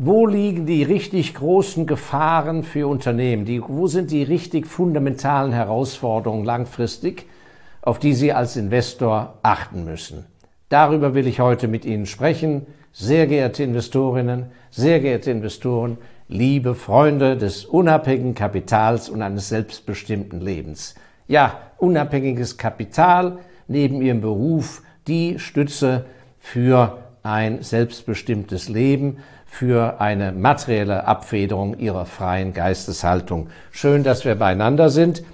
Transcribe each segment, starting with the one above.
wo liegen die richtig großen Gefahren für Unternehmen? Die, wo sind die richtig fundamentalen Herausforderungen langfristig, auf die Sie als Investor achten müssen? Darüber will ich heute mit Ihnen sprechen. Sehr geehrte Investorinnen, sehr geehrte Investoren, liebe Freunde des unabhängigen Kapitals und eines selbstbestimmten Lebens. Ja, unabhängiges Kapital neben Ihrem Beruf die Stütze für ein selbstbestimmtes Leben, für eine materielle Abfederung ihrer freien Geisteshaltung. Schön, dass wir beieinander sind.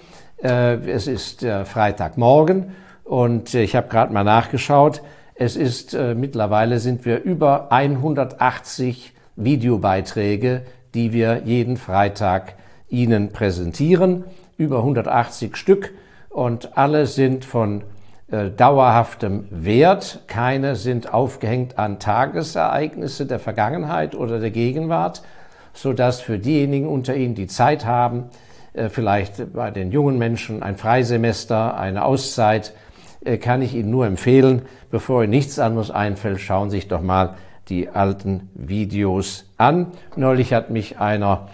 Äh, es ist äh, Freitagmorgen und ich habe gerade mal nachgeschaut. Es ist äh, mittlerweile sind wir über 180 Videobeiträge, die wir jeden Freitag Ihnen präsentieren. Über 180 Stück und alle sind von äh, dauerhaftem Wert. Keine sind aufgehängt an Tagesereignisse der Vergangenheit oder der Gegenwart, so dass für diejenigen unter Ihnen, die Zeit haben, äh, vielleicht bei den jungen Menschen ein Freisemester, eine Auszeit, äh, kann ich Ihnen nur empfehlen, bevor Ihnen nichts anderes einfällt, schauen Sie sich doch mal die alten Videos an. Neulich hat mich einer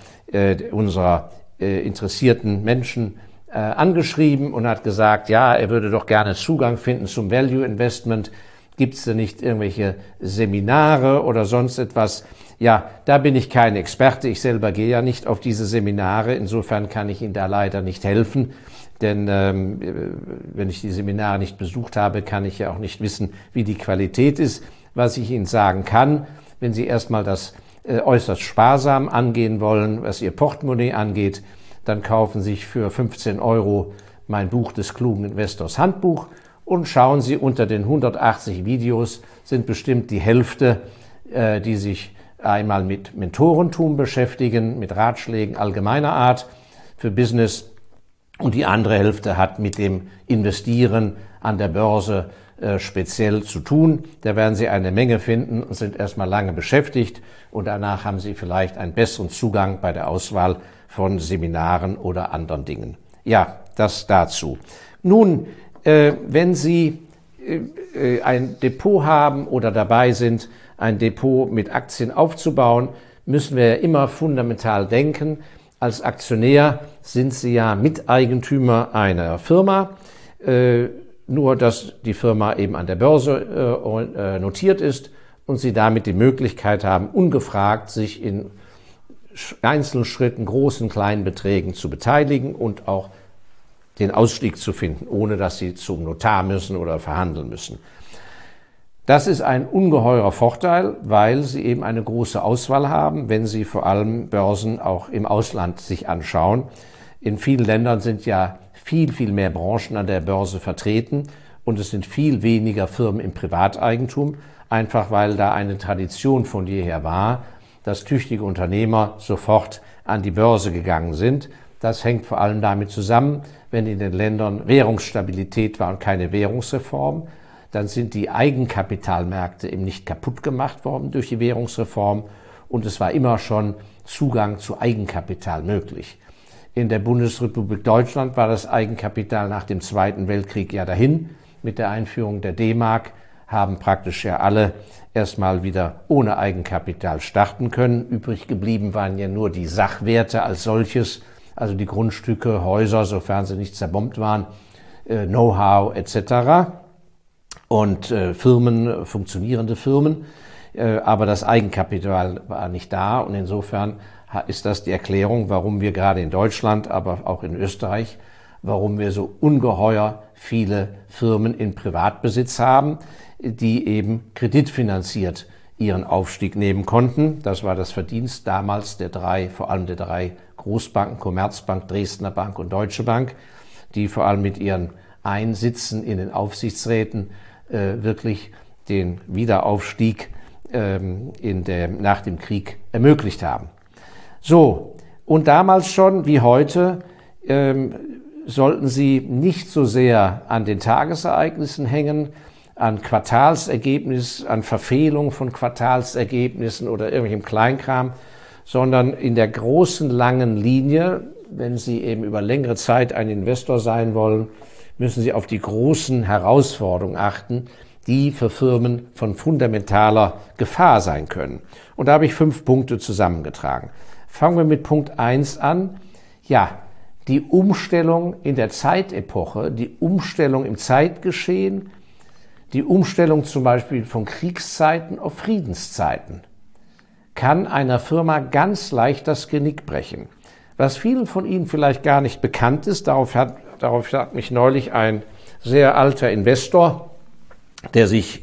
unserer interessierten Menschen äh, angeschrieben und hat gesagt, ja, er würde doch gerne Zugang finden zum Value Investment. Gibt es denn nicht irgendwelche Seminare oder sonst etwas? Ja, da bin ich kein Experte. Ich selber gehe ja nicht auf diese Seminare. Insofern kann ich Ihnen da leider nicht helfen. Denn ähm, wenn ich die Seminare nicht besucht habe, kann ich ja auch nicht wissen, wie die Qualität ist. Was ich Ihnen sagen kann, wenn Sie erstmal das äh, äußerst sparsam angehen wollen, was Ihr Portemonnaie angeht, dann kaufen Sie sich für 15 Euro mein Buch des klugen Investors Handbuch und schauen Sie unter den 180 Videos sind bestimmt die Hälfte, äh, die sich einmal mit Mentorentum beschäftigen, mit Ratschlägen allgemeiner Art für Business. Und die andere Hälfte hat mit dem Investieren an der Börse speziell zu tun. Da werden Sie eine Menge finden und sind erstmal lange beschäftigt und danach haben Sie vielleicht einen besseren Zugang bei der Auswahl von Seminaren oder anderen Dingen. Ja, das dazu. Nun, äh, wenn Sie äh, äh, ein Depot haben oder dabei sind, ein Depot mit Aktien aufzubauen, müssen wir immer fundamental denken. Als Aktionär sind Sie ja Miteigentümer einer Firma, äh, nur dass die Firma eben an der Börse äh, äh, notiert ist und Sie damit die Möglichkeit haben, ungefragt sich in einzelnen Schritten, großen, kleinen Beträgen zu beteiligen und auch den Ausstieg zu finden, ohne dass sie zum Notar müssen oder verhandeln müssen. Das ist ein ungeheurer Vorteil, weil sie eben eine große Auswahl haben, wenn sie vor allem Börsen auch im Ausland sich anschauen. In vielen Ländern sind ja viel, viel mehr Branchen an der Börse vertreten und es sind viel weniger Firmen im Privateigentum, einfach weil da eine Tradition von jeher war, dass tüchtige Unternehmer sofort an die Börse gegangen sind. Das hängt vor allem damit zusammen, wenn in den Ländern Währungsstabilität war und keine Währungsreform, dann sind die Eigenkapitalmärkte eben nicht kaputt gemacht worden durch die Währungsreform und es war immer schon Zugang zu Eigenkapital möglich. In der Bundesrepublik Deutschland war das Eigenkapital nach dem Zweiten Weltkrieg ja dahin. Mit der Einführung der D-Mark haben praktisch ja alle erstmal wieder ohne Eigenkapital starten können. Übrig geblieben waren ja nur die Sachwerte als solches, also die Grundstücke, Häuser, sofern sie nicht zerbombt waren, äh, Know-how etc. Und äh, Firmen, funktionierende Firmen. Äh, aber das Eigenkapital war nicht da und insofern ist das die Erklärung, warum wir gerade in Deutschland, aber auch in Österreich, warum wir so ungeheuer viele Firmen in Privatbesitz haben, die eben kreditfinanziert ihren Aufstieg nehmen konnten. Das war das Verdienst damals der drei, vor allem der drei Großbanken, Commerzbank, Dresdner Bank und Deutsche Bank, die vor allem mit ihren Einsitzen in den Aufsichtsräten äh, wirklich den Wiederaufstieg ähm, in der, nach dem Krieg ermöglicht haben. So, und damals schon wie heute ähm, sollten sie nicht so sehr an den Tagesereignissen hängen, an Quartalsergebnis, an Verfehlung von Quartalsergebnissen oder irgendwelchem Kleinkram, sondern in der großen, langen Linie, wenn Sie eben über längere Zeit ein Investor sein wollen, müssen Sie auf die großen Herausforderungen achten, die für Firmen von fundamentaler Gefahr sein können. Und da habe ich fünf Punkte zusammengetragen. Fangen wir mit Punkt eins an. Ja, die Umstellung in der Zeitepoche, die Umstellung im Zeitgeschehen, die Umstellung zum Beispiel von Kriegszeiten auf Friedenszeiten kann einer Firma ganz leicht das Genick brechen. Was vielen von Ihnen vielleicht gar nicht bekannt ist, darauf hat, darauf hat mich neulich ein sehr alter Investor, der sich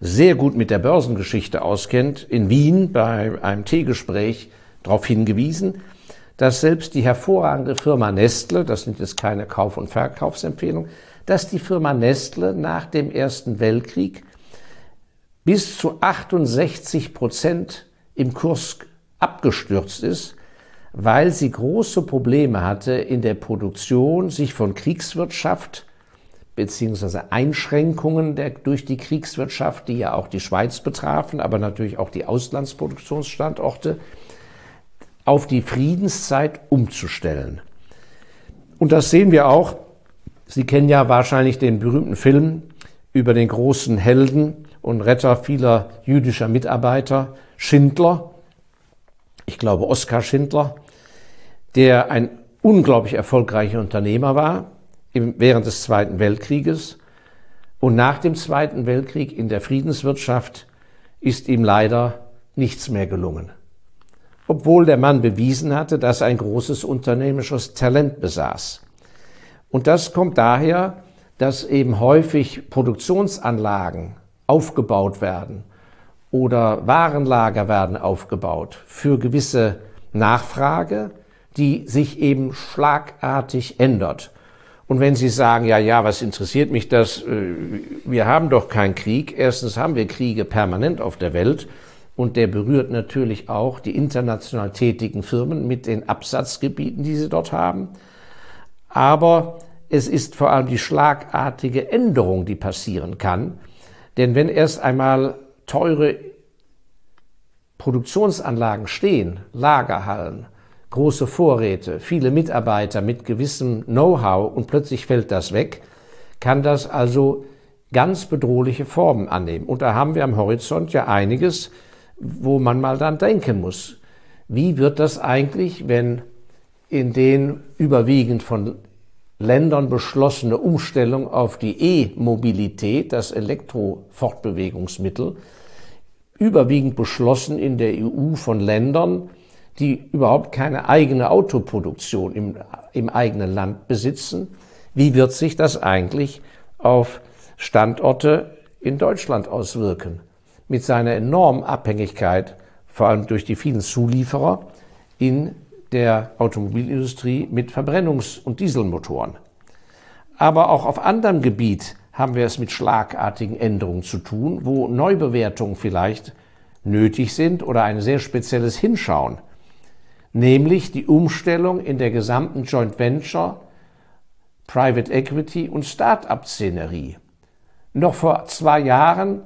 sehr gut mit der Börsengeschichte auskennt, in Wien bei einem Teegespräch darauf hingewiesen, dass selbst die hervorragende Firma Nestle, das sind jetzt keine Kauf- und Verkaufsempfehlungen, dass die Firma Nestle nach dem Ersten Weltkrieg bis zu 68 Prozent im Kurs abgestürzt ist, weil sie große Probleme hatte in der Produktion, sich von Kriegswirtschaft beziehungsweise Einschränkungen der, durch die Kriegswirtschaft, die ja auch die Schweiz betrafen, aber natürlich auch die Auslandsproduktionsstandorte, auf die Friedenszeit umzustellen. Und das sehen wir auch. Sie kennen ja wahrscheinlich den berühmten Film über den großen Helden und Retter vieler jüdischer Mitarbeiter, Schindler, ich glaube Oskar Schindler, der ein unglaublich erfolgreicher Unternehmer war während des Zweiten Weltkrieges und nach dem Zweiten Weltkrieg in der Friedenswirtschaft ist ihm leider nichts mehr gelungen. Obwohl der Mann bewiesen hatte, dass er ein großes unternehmerisches Talent besaß. Und das kommt daher, dass eben häufig Produktionsanlagen aufgebaut werden oder Warenlager werden aufgebaut für gewisse Nachfrage, die sich eben schlagartig ändert. Und wenn Sie sagen, ja, ja, was interessiert mich das? Äh, wir haben doch keinen Krieg. Erstens haben wir Kriege permanent auf der Welt. Und der berührt natürlich auch die international tätigen Firmen mit den Absatzgebieten, die sie dort haben. Aber es ist vor allem die schlagartige Änderung, die passieren kann. Denn wenn erst einmal teure Produktionsanlagen stehen, Lagerhallen, große Vorräte, viele Mitarbeiter mit gewissem Know-how und plötzlich fällt das weg, kann das also ganz bedrohliche Formen annehmen. Und da haben wir am Horizont ja einiges, wo man mal dann denken muss. Wie wird das eigentlich, wenn in den überwiegend von Ländern beschlossene Umstellung auf die E-Mobilität, das Elektrofortbewegungsmittel, überwiegend beschlossen in der EU von Ländern, die überhaupt keine eigene Autoproduktion im, im eigenen Land besitzen. Wie wird sich das eigentlich auf Standorte in Deutschland auswirken? Mit seiner enormen Abhängigkeit, vor allem durch die vielen Zulieferer in der Automobilindustrie mit Verbrennungs- und Dieselmotoren. Aber auch auf anderem Gebiet haben wir es mit schlagartigen Änderungen zu tun, wo Neubewertungen vielleicht nötig sind oder ein sehr spezielles Hinschauen nämlich die Umstellung in der gesamten Joint Venture, Private Equity und Start-up-Szenerie. Noch vor zwei Jahren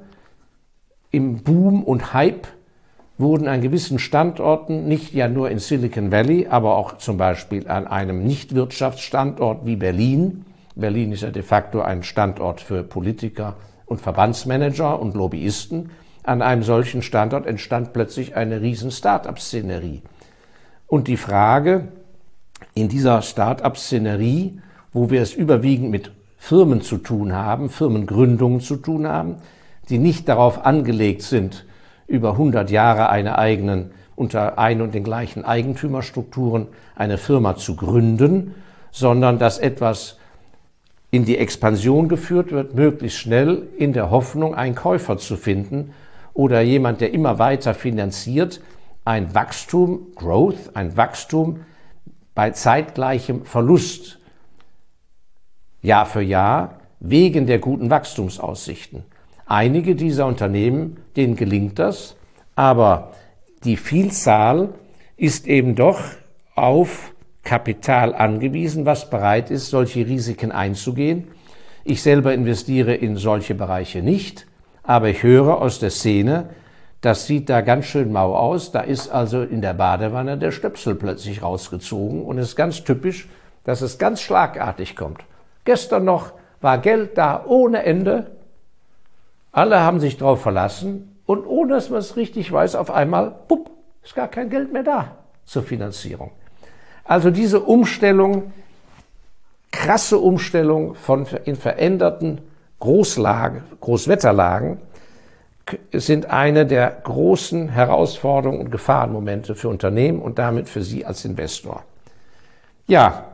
im Boom und Hype wurden an gewissen Standorten, nicht ja nur in Silicon Valley, aber auch zum Beispiel an einem Nichtwirtschaftsstandort wie Berlin, Berlin ist ja de facto ein Standort für Politiker und Verbandsmanager und Lobbyisten, an einem solchen Standort entstand plötzlich eine riesen Start-up-Szenerie. Und die Frage in dieser Start-up-Szenerie, wo wir es überwiegend mit Firmen zu tun haben, Firmengründungen zu tun haben, die nicht darauf angelegt sind, über 100 Jahre eine eigenen, unter ein und den gleichen Eigentümerstrukturen eine Firma zu gründen, sondern dass etwas in die Expansion geführt wird, möglichst schnell in der Hoffnung, einen Käufer zu finden oder jemand, der immer weiter finanziert, ein Wachstum, Growth, ein Wachstum bei zeitgleichem Verlust Jahr für Jahr wegen der guten Wachstumsaussichten. Einige dieser Unternehmen, denen gelingt das, aber die Vielzahl ist eben doch auf Kapital angewiesen, was bereit ist, solche Risiken einzugehen. Ich selber investiere in solche Bereiche nicht, aber ich höre aus der Szene, das sieht da ganz schön mau aus. Da ist also in der Badewanne der Stöpsel plötzlich rausgezogen und es ist ganz typisch, dass es ganz schlagartig kommt. Gestern noch war Geld da ohne Ende Alle haben sich darauf verlassen und ohne dass man es richtig weiß, auf einmal, bupp, ist gar kein Geld mehr da zur Finanzierung. Also diese Umstellung, krasse Umstellung von in veränderten Großlagen, Großwetterlagen, sind eine der großen Herausforderungen und Gefahrenmomente für Unternehmen und damit für Sie als Investor. Ja,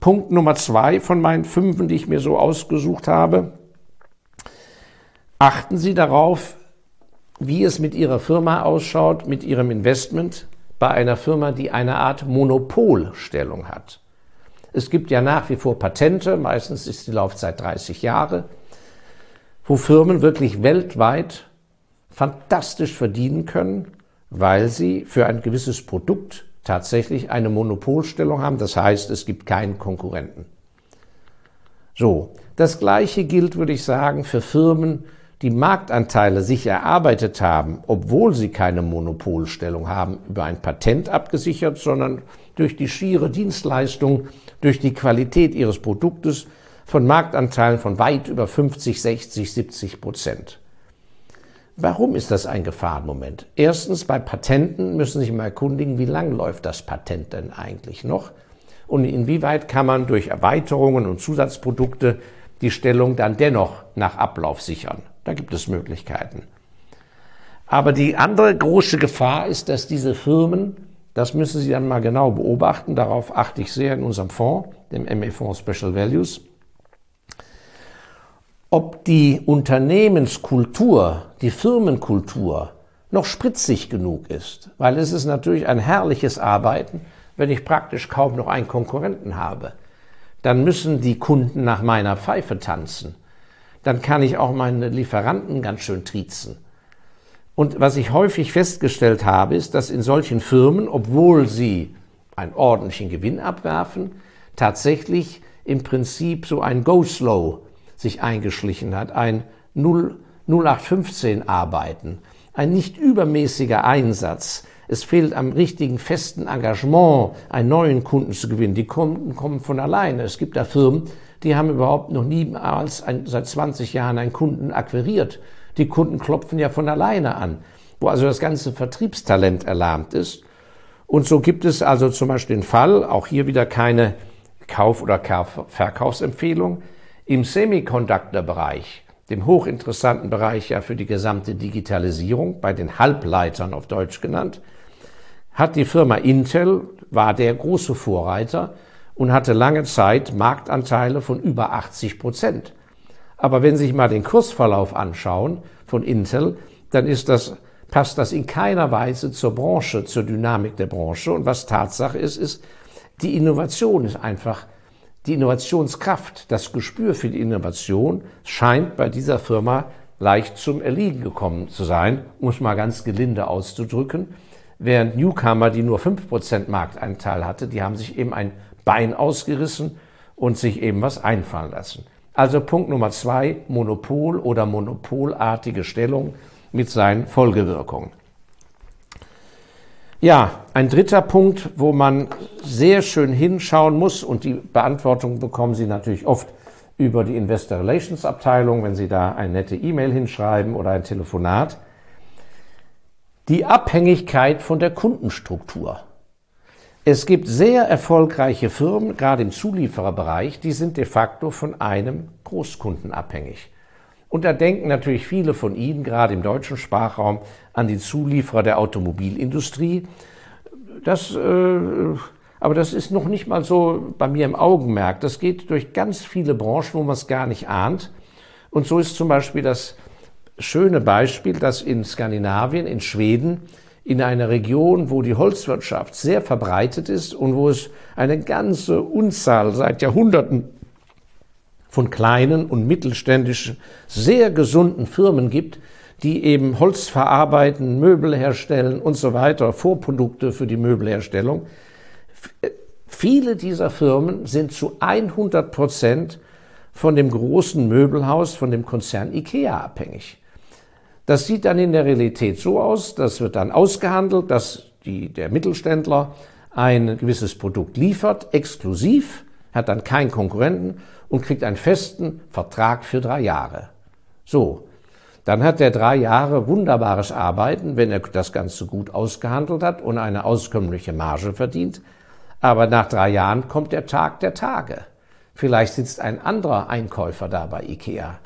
Punkt Nummer zwei von meinen fünf, die ich mir so ausgesucht habe. Achten Sie darauf, wie es mit Ihrer Firma ausschaut, mit Ihrem Investment bei einer Firma, die eine Art Monopolstellung hat. Es gibt ja nach wie vor Patente, meistens ist die Laufzeit 30 Jahre, wo Firmen wirklich weltweit fantastisch verdienen können, weil sie für ein gewisses Produkt tatsächlich eine Monopolstellung haben. Das heißt, es gibt keinen Konkurrenten. So, das Gleiche gilt, würde ich sagen, für Firmen, die Marktanteile sich erarbeitet haben, obwohl sie keine Monopolstellung haben, über ein Patent abgesichert, sondern durch die schiere Dienstleistung, durch die Qualität ihres Produktes von Marktanteilen von weit über 50, 60, 70 Prozent. Warum ist das ein Gefahrenmoment? Erstens, bei Patenten müssen Sie sich mal erkundigen, wie lang läuft das Patent denn eigentlich noch? Und inwieweit kann man durch Erweiterungen und Zusatzprodukte die Stellung dann dennoch nach Ablauf sichern? Da gibt es Möglichkeiten. Aber die andere große Gefahr ist, dass diese Firmen, das müssen Sie dann mal genau beobachten, darauf achte ich sehr in unserem Fonds, dem ME Fonds Special Values, ob die Unternehmenskultur, die Firmenkultur noch spritzig genug ist, weil es ist natürlich ein herrliches Arbeiten, wenn ich praktisch kaum noch einen Konkurrenten habe. Dann müssen die Kunden nach meiner Pfeife tanzen dann kann ich auch meine Lieferanten ganz schön triezen. Und was ich häufig festgestellt habe, ist, dass in solchen Firmen, obwohl sie einen ordentlichen Gewinn abwerfen, tatsächlich im Prinzip so ein Go-Slow sich eingeschlichen hat, ein 0, 0815 Arbeiten, ein nicht übermäßiger Einsatz. Es fehlt am richtigen festen Engagement, einen neuen Kunden zu gewinnen. Die Kunden kommen von alleine. Es gibt da Firmen, die haben überhaupt noch niemals ein, seit 20 Jahren einen Kunden akquiriert. Die Kunden klopfen ja von alleine an, wo also das ganze Vertriebstalent erlahmt ist. Und so gibt es also zum Beispiel den Fall, auch hier wieder keine Kauf- oder Verkaufsempfehlung, im Semiconductor-Bereich, dem hochinteressanten Bereich ja für die gesamte Digitalisierung, bei den Halbleitern auf Deutsch genannt, hat die Firma Intel, war der große Vorreiter, und hatte lange Zeit Marktanteile von über 80 Prozent. Aber wenn Sie sich mal den Kursverlauf anschauen von Intel, dann ist das, passt das in keiner Weise zur Branche, zur Dynamik der Branche. Und was Tatsache ist, ist, die Innovation ist einfach, die Innovationskraft, das Gespür für die Innovation scheint bei dieser Firma leicht zum Erliegen gekommen zu sein, muss mal ganz gelinde auszudrücken. Während Newcomer, die nur 5% Markteinteil hatte, die haben sich eben ein Bein ausgerissen und sich eben was einfallen lassen. Also Punkt Nummer zwei, Monopol oder monopolartige Stellung mit seinen Folgewirkungen. Ja, ein dritter Punkt, wo man sehr schön hinschauen muss und die Beantwortung bekommen Sie natürlich oft über die Investor Relations Abteilung, wenn Sie da eine nette E-Mail hinschreiben oder ein Telefonat. Die Abhängigkeit von der Kundenstruktur. Es gibt sehr erfolgreiche Firmen, gerade im Zuliefererbereich, die sind de facto von einem Großkunden abhängig. Und da denken natürlich viele von Ihnen, gerade im deutschen Sprachraum, an die Zulieferer der Automobilindustrie. Das, äh, aber das ist noch nicht mal so bei mir im Augenmerk. Das geht durch ganz viele Branchen, wo man es gar nicht ahnt. Und so ist zum Beispiel das schöne Beispiel, dass in Skandinavien, in Schweden, in einer Region, wo die Holzwirtschaft sehr verbreitet ist und wo es eine ganze Unzahl seit Jahrhunderten von kleinen und mittelständischen, sehr gesunden Firmen gibt, die eben Holz verarbeiten, Möbel herstellen und so weiter, Vorprodukte für die Möbelherstellung. Viele dieser Firmen sind zu 100 Prozent von dem großen Möbelhaus, von dem Konzern IKEA abhängig. Das sieht dann in der Realität so aus, das wird dann ausgehandelt, dass die, der Mittelständler ein gewisses Produkt liefert, exklusiv, hat dann keinen Konkurrenten und kriegt einen festen Vertrag für drei Jahre. So. Dann hat er drei Jahre wunderbares Arbeiten, wenn er das Ganze gut ausgehandelt hat und eine auskömmliche Marge verdient. Aber nach drei Jahren kommt der Tag der Tage. Vielleicht sitzt ein anderer Einkäufer da bei IKEA,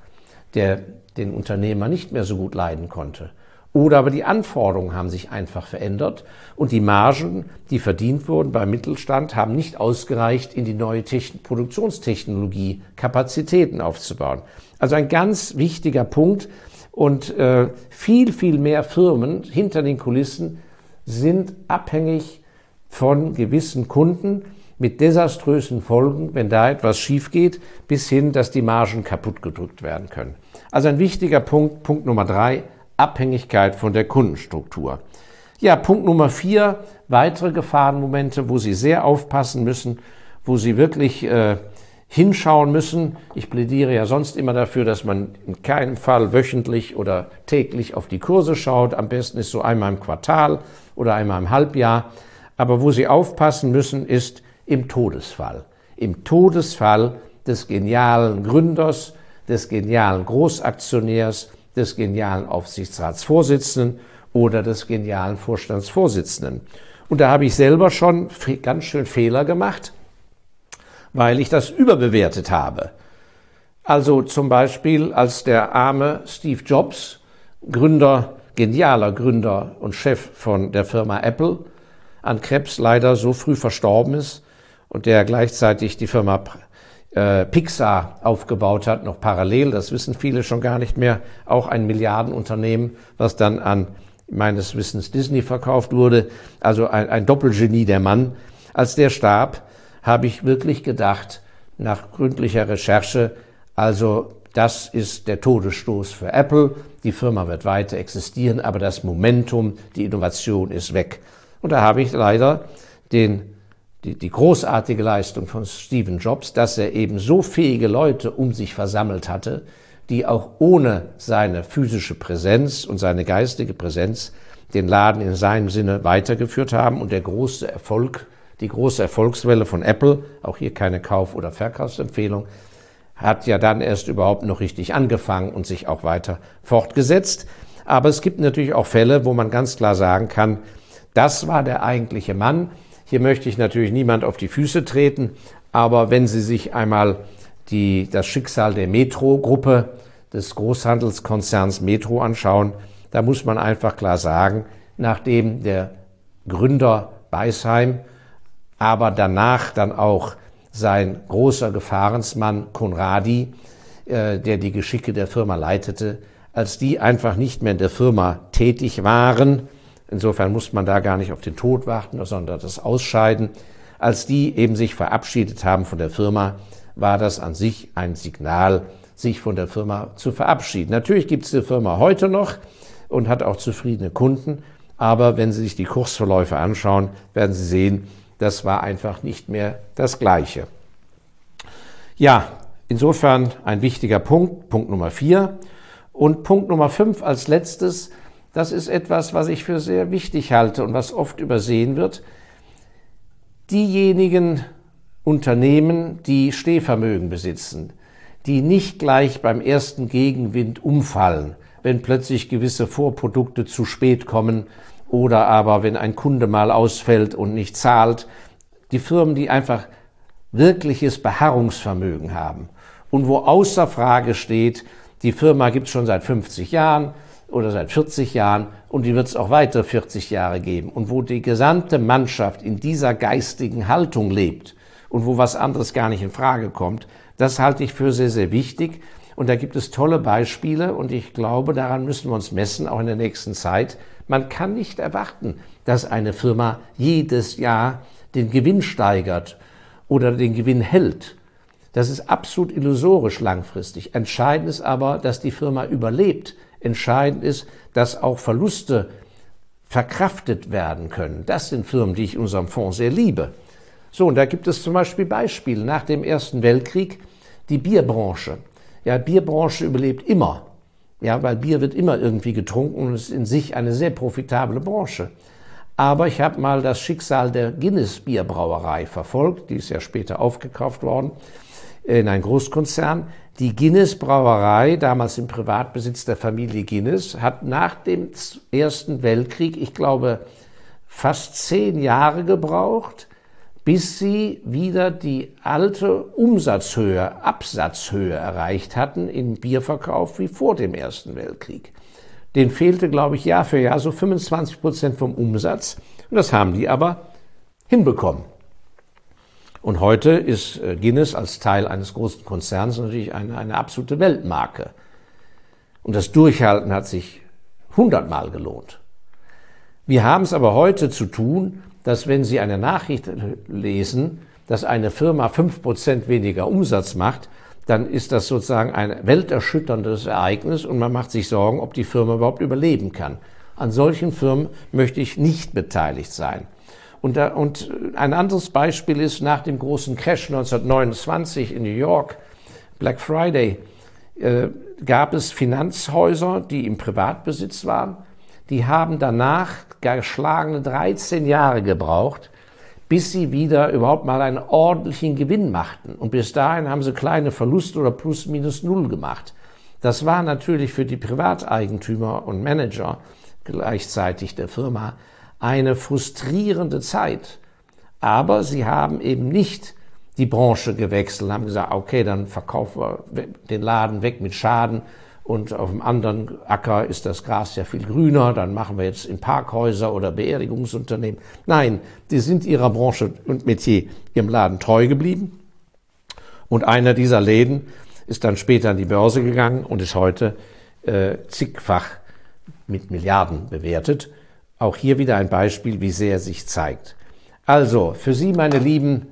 der den Unternehmer nicht mehr so gut leiden konnte. Oder aber die Anforderungen haben sich einfach verändert und die Margen, die verdient wurden beim Mittelstand, haben nicht ausgereicht, in die neue Techn Produktionstechnologie Kapazitäten aufzubauen. Also ein ganz wichtiger Punkt und äh, viel, viel mehr Firmen hinter den Kulissen sind abhängig von gewissen Kunden mit desaströsen Folgen, wenn da etwas schief geht, bis hin, dass die Margen kaputt gedrückt werden können. Also ein wichtiger Punkt, Punkt Nummer drei, Abhängigkeit von der Kundenstruktur. Ja, Punkt Nummer vier, weitere Gefahrenmomente, wo Sie sehr aufpassen müssen, wo Sie wirklich äh, hinschauen müssen. Ich plädiere ja sonst immer dafür, dass man in keinem Fall wöchentlich oder täglich auf die Kurse schaut. Am besten ist so einmal im Quartal oder einmal im Halbjahr. Aber wo Sie aufpassen müssen, ist im Todesfall. Im Todesfall des genialen Gründers, des genialen Großaktionärs, des genialen Aufsichtsratsvorsitzenden oder des genialen Vorstandsvorsitzenden. Und da habe ich selber schon ganz schön Fehler gemacht, weil ich das überbewertet habe. Also zum Beispiel, als der arme Steve Jobs, Gründer, genialer Gründer und Chef von der Firma Apple, an Krebs leider so früh verstorben ist und der gleichzeitig die Firma äh, Pixar aufgebaut hat, noch parallel, das wissen viele schon gar nicht mehr, auch ein Milliardenunternehmen, was dann an meines Wissens Disney verkauft wurde, also ein, ein Doppelgenie der Mann. Als der starb, habe ich wirklich gedacht, nach gründlicher Recherche, also das ist der Todesstoß für Apple, die Firma wird weiter existieren, aber das Momentum, die Innovation ist weg. Und da habe ich leider den die, die großartige Leistung von Stephen Jobs, dass er eben so fähige Leute um sich versammelt hatte, die auch ohne seine physische Präsenz und seine geistige Präsenz den Laden in seinem Sinne weitergeführt haben und der große Erfolg, die große Erfolgswelle von Apple, auch hier keine Kauf- oder Verkaufsempfehlung, hat ja dann erst überhaupt noch richtig angefangen und sich auch weiter fortgesetzt. Aber es gibt natürlich auch Fälle, wo man ganz klar sagen kann, das war der eigentliche Mann, hier möchte ich natürlich niemand auf die Füße treten, aber wenn Sie sich einmal die, das Schicksal der Metro-Gruppe des Großhandelskonzerns Metro anschauen, da muss man einfach klar sagen, nachdem der Gründer Beisheim, aber danach dann auch sein großer Gefahrensmann Konradi, äh, der die Geschicke der Firma leitete, als die einfach nicht mehr in der Firma tätig waren, Insofern muss man da gar nicht auf den Tod warten, sondern das Ausscheiden. Als die eben sich verabschiedet haben von der Firma, war das an sich ein Signal, sich von der Firma zu verabschieden. Natürlich gibt es die Firma heute noch und hat auch zufriedene Kunden, aber wenn Sie sich die Kursverläufe anschauen, werden Sie sehen, das war einfach nicht mehr das Gleiche. Ja, insofern ein wichtiger Punkt, Punkt Nummer vier. Und Punkt Nummer fünf als letztes, das ist etwas, was ich für sehr wichtig halte und was oft übersehen wird. Diejenigen Unternehmen, die Stehvermögen besitzen, die nicht gleich beim ersten Gegenwind umfallen, wenn plötzlich gewisse Vorprodukte zu spät kommen oder aber wenn ein Kunde mal ausfällt und nicht zahlt, die Firmen, die einfach wirkliches Beharrungsvermögen haben und wo außer Frage steht, die Firma gibt es schon seit 50 Jahren, oder seit 40 Jahren und die wird es auch weiter 40 Jahre geben. Und wo die gesamte Mannschaft in dieser geistigen Haltung lebt und wo was anderes gar nicht in Frage kommt, das halte ich für sehr, sehr wichtig. Und da gibt es tolle Beispiele und ich glaube, daran müssen wir uns messen, auch in der nächsten Zeit. Man kann nicht erwarten, dass eine Firma jedes Jahr den Gewinn steigert oder den Gewinn hält. Das ist absolut illusorisch langfristig. Entscheidend ist aber, dass die Firma überlebt, Entscheidend ist, dass auch Verluste verkraftet werden können. Das sind Firmen, die ich in unserem Fonds sehr liebe. So, und da gibt es zum Beispiel Beispiele. Nach dem Ersten Weltkrieg die Bierbranche. Ja, Bierbranche überlebt immer. Ja, weil Bier wird immer irgendwie getrunken und ist in sich eine sehr profitable Branche. Aber ich habe mal das Schicksal der Guinness Bierbrauerei verfolgt, die ist ja später aufgekauft worden. In einen Großkonzern. Die Guinness Brauerei, damals im Privatbesitz der Familie Guinness, hat nach dem Ersten Weltkrieg, ich glaube, fast zehn Jahre gebraucht, bis sie wieder die alte Umsatzhöhe, Absatzhöhe erreicht hatten im Bierverkauf wie vor dem Ersten Weltkrieg. Den fehlte, glaube ich, Jahr für Jahr so 25 Prozent vom Umsatz. Und das haben die aber hinbekommen. Und heute ist äh, Guinness als Teil eines großen Konzerns natürlich eine, eine absolute Weltmarke. Und das Durchhalten hat sich hundertmal gelohnt. Wir haben es aber heute zu tun, dass wenn Sie eine Nachricht lesen, dass eine Firma fünf Prozent weniger Umsatz macht, dann ist das sozusagen ein welterschütterndes Ereignis und man macht sich Sorgen, ob die Firma überhaupt überleben kann. An solchen Firmen möchte ich nicht beteiligt sein. Und, da, und ein anderes Beispiel ist nach dem großen Crash 1929 in New York, Black Friday, äh, gab es Finanzhäuser, die im Privatbesitz waren. Die haben danach geschlagene 13 Jahre gebraucht, bis sie wieder überhaupt mal einen ordentlichen Gewinn machten. Und bis dahin haben sie kleine Verluste oder plus minus null gemacht. Das war natürlich für die Privateigentümer und Manager gleichzeitig der Firma eine frustrierende Zeit. Aber sie haben eben nicht die Branche gewechselt, haben gesagt, okay, dann verkaufen wir den Laden weg mit Schaden und auf dem anderen Acker ist das Gras ja viel grüner, dann machen wir jetzt in Parkhäuser oder Beerdigungsunternehmen. Nein, die sind ihrer Branche und Metier, ihrem Laden treu geblieben. Und einer dieser Läden ist dann später an die Börse gegangen und ist heute äh, zigfach mit Milliarden bewertet. Auch hier wieder ein Beispiel, wie sehr sich zeigt. Also, für Sie, meine lieben,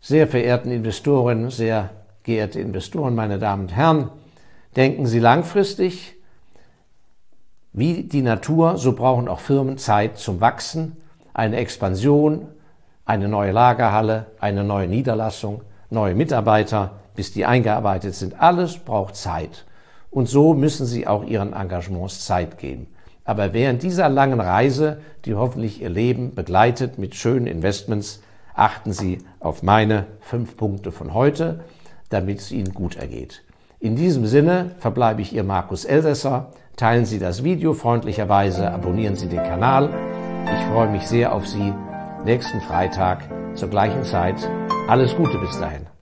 sehr verehrten Investoren, sehr geehrte Investoren, meine Damen und Herren, denken Sie langfristig. Wie die Natur, so brauchen auch Firmen Zeit zum Wachsen, eine Expansion, eine neue Lagerhalle, eine neue Niederlassung, neue Mitarbeiter, bis die eingearbeitet sind. Alles braucht Zeit. Und so müssen Sie auch Ihren Engagements Zeit geben. Aber während dieser langen Reise, die hoffentlich Ihr Leben begleitet mit schönen Investments, achten Sie auf meine fünf Punkte von heute, damit es Ihnen gut ergeht. In diesem Sinne verbleibe ich Ihr Markus Elsässer. Teilen Sie das Video freundlicherweise, abonnieren Sie den Kanal. Ich freue mich sehr auf Sie nächsten Freitag zur gleichen Zeit. Alles Gute bis dahin.